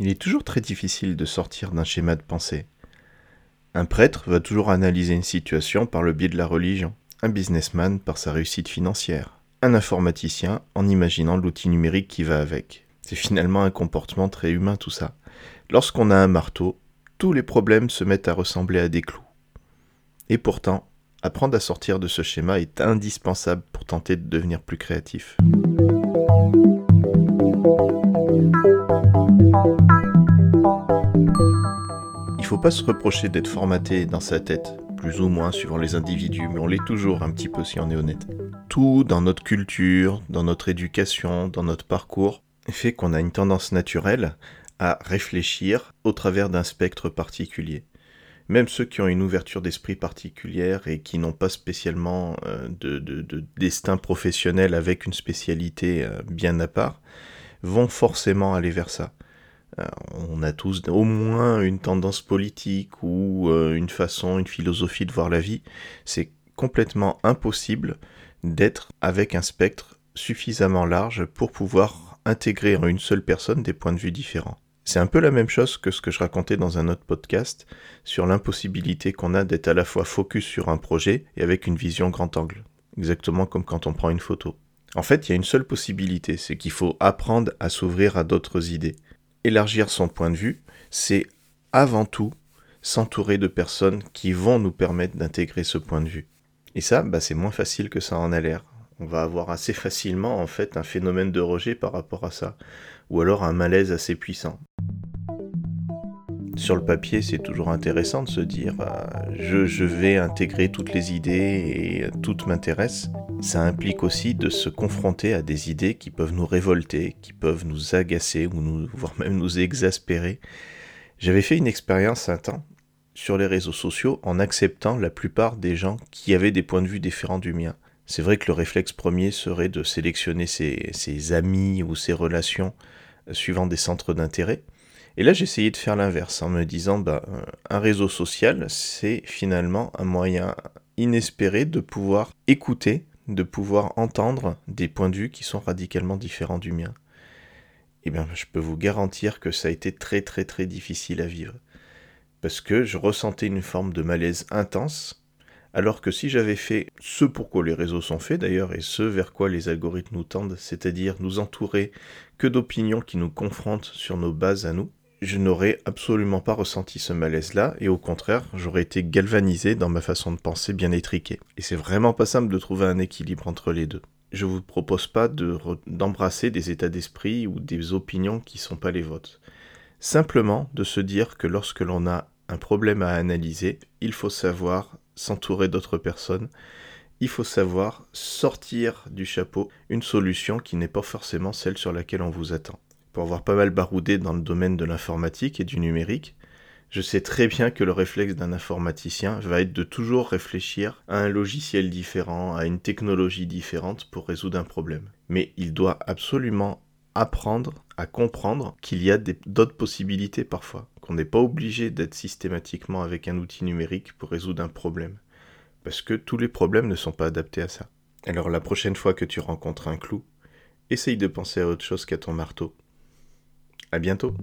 Il est toujours très difficile de sortir d'un schéma de pensée. Un prêtre va toujours analyser une situation par le biais de la religion, un businessman par sa réussite financière, un informaticien en imaginant l'outil numérique qui va avec. C'est finalement un comportement très humain tout ça. Lorsqu'on a un marteau, tous les problèmes se mettent à ressembler à des clous. Et pourtant, apprendre à sortir de ce schéma est indispensable pour tenter de devenir plus créatif. Faut pas se reprocher d'être formaté dans sa tête, plus ou moins suivant les individus, mais on l'est toujours un petit peu si on est honnête. Tout dans notre culture, dans notre éducation, dans notre parcours, fait qu'on a une tendance naturelle à réfléchir au travers d'un spectre particulier. Même ceux qui ont une ouverture d'esprit particulière et qui n'ont pas spécialement euh, de, destin professionnel avec une spécialité euh, bien à part, vont forcément aller vers ça. Euh, on a tous au moins une tendance politique ou une façon, une philosophie de voir la vie. C'est complètement impossible d'être avec un spectre suffisamment large pour pouvoir intégrer en une seule personne des points de vue différents. C'est un peu la même chose que ce que je racontais dans un autre podcast sur l'impossibilité qu'on a d'être à la fois focus sur un projet et avec une vision grand angle. Exactement comme quand on prend une photo. En fait, il y a une seule possibilité, c'est qu'il faut apprendre à s'ouvrir à d'autres idées. Élargir son point de vue, c'est avant tout s'entourer de personnes qui vont nous permettre d'intégrer ce point de vue. Et ça, bah, c'est moins facile que ça en a l'air. On va avoir assez facilement en fait un phénomène de rejet par rapport à ça, ou alors un malaise assez puissant. Sur le papier, c'est toujours intéressant de se dire euh, je, vais intégrer toutes les idées et toutes m'intéressent. Ça implique aussi de se confronter à des idées qui peuvent nous révolter, qui peuvent nous agacer ou nous, voire même nous exaspérer. J'avais fait une expérience un temps sur les réseaux sociaux en acceptant la plupart des gens qui avaient des points de vue différents du mien. C'est vrai que le réflexe premier serait de sélectionner ses amis ou ses relations euh, suivant des centres d'intérêt. Et là, j'essayais de faire l'inverse en me disant, bah, euh, un réseau social, c'est finalement un moyen inespéré de pouvoir écouter, de pouvoir entendre des points de vue qui sont radicalement différents du mien. Eh bien, je peux vous garantir que ça a été très très très difficile à vivre. Parce que je ressentais une forme de malaise intense, alors que si j'avais fait ce pour quoi les réseaux sont faits d'ailleurs, et ce vers quoi les algorithmes nous tendent, c'est-à-dire nous entourer que d'opinions qui nous confrontent sur nos bases à nous, je n'aurais absolument pas ressenti ce malaise-là, et au contraire, j'aurais été galvanisé dans ma façon de penser bien étriquée. Et c'est vraiment pas simple de trouver un équilibre entre les deux. Je vous propose pas d'embrasser des états d'esprit ou des opinions qui sont pas les vôtres. Simplement de se dire que lorsque l'on a un problème à analyser, il faut savoir s'entourer d'autres personnes, il faut savoir sortir du chapeau une solution qui n'est pas forcément celle sur laquelle on vous attend pour avoir pas mal baroudé dans le domaine de l'informatique et du numérique, je sais très bien que le réflexe d'un informaticien va être de toujours réfléchir à un logiciel différent, à une technologie différente pour résoudre un problème. Mais il doit absolument apprendre à comprendre qu'il y a d'autres possibilités parfois, qu'on n'est pas obligé d'être systématiquement avec un outil numérique pour résoudre un problème. Parce que tous les problèmes ne sont pas adaptés à ça. Alors la prochaine fois que tu rencontres un clou, essaye de penser à autre chose qu'à ton marteau. À bientôt.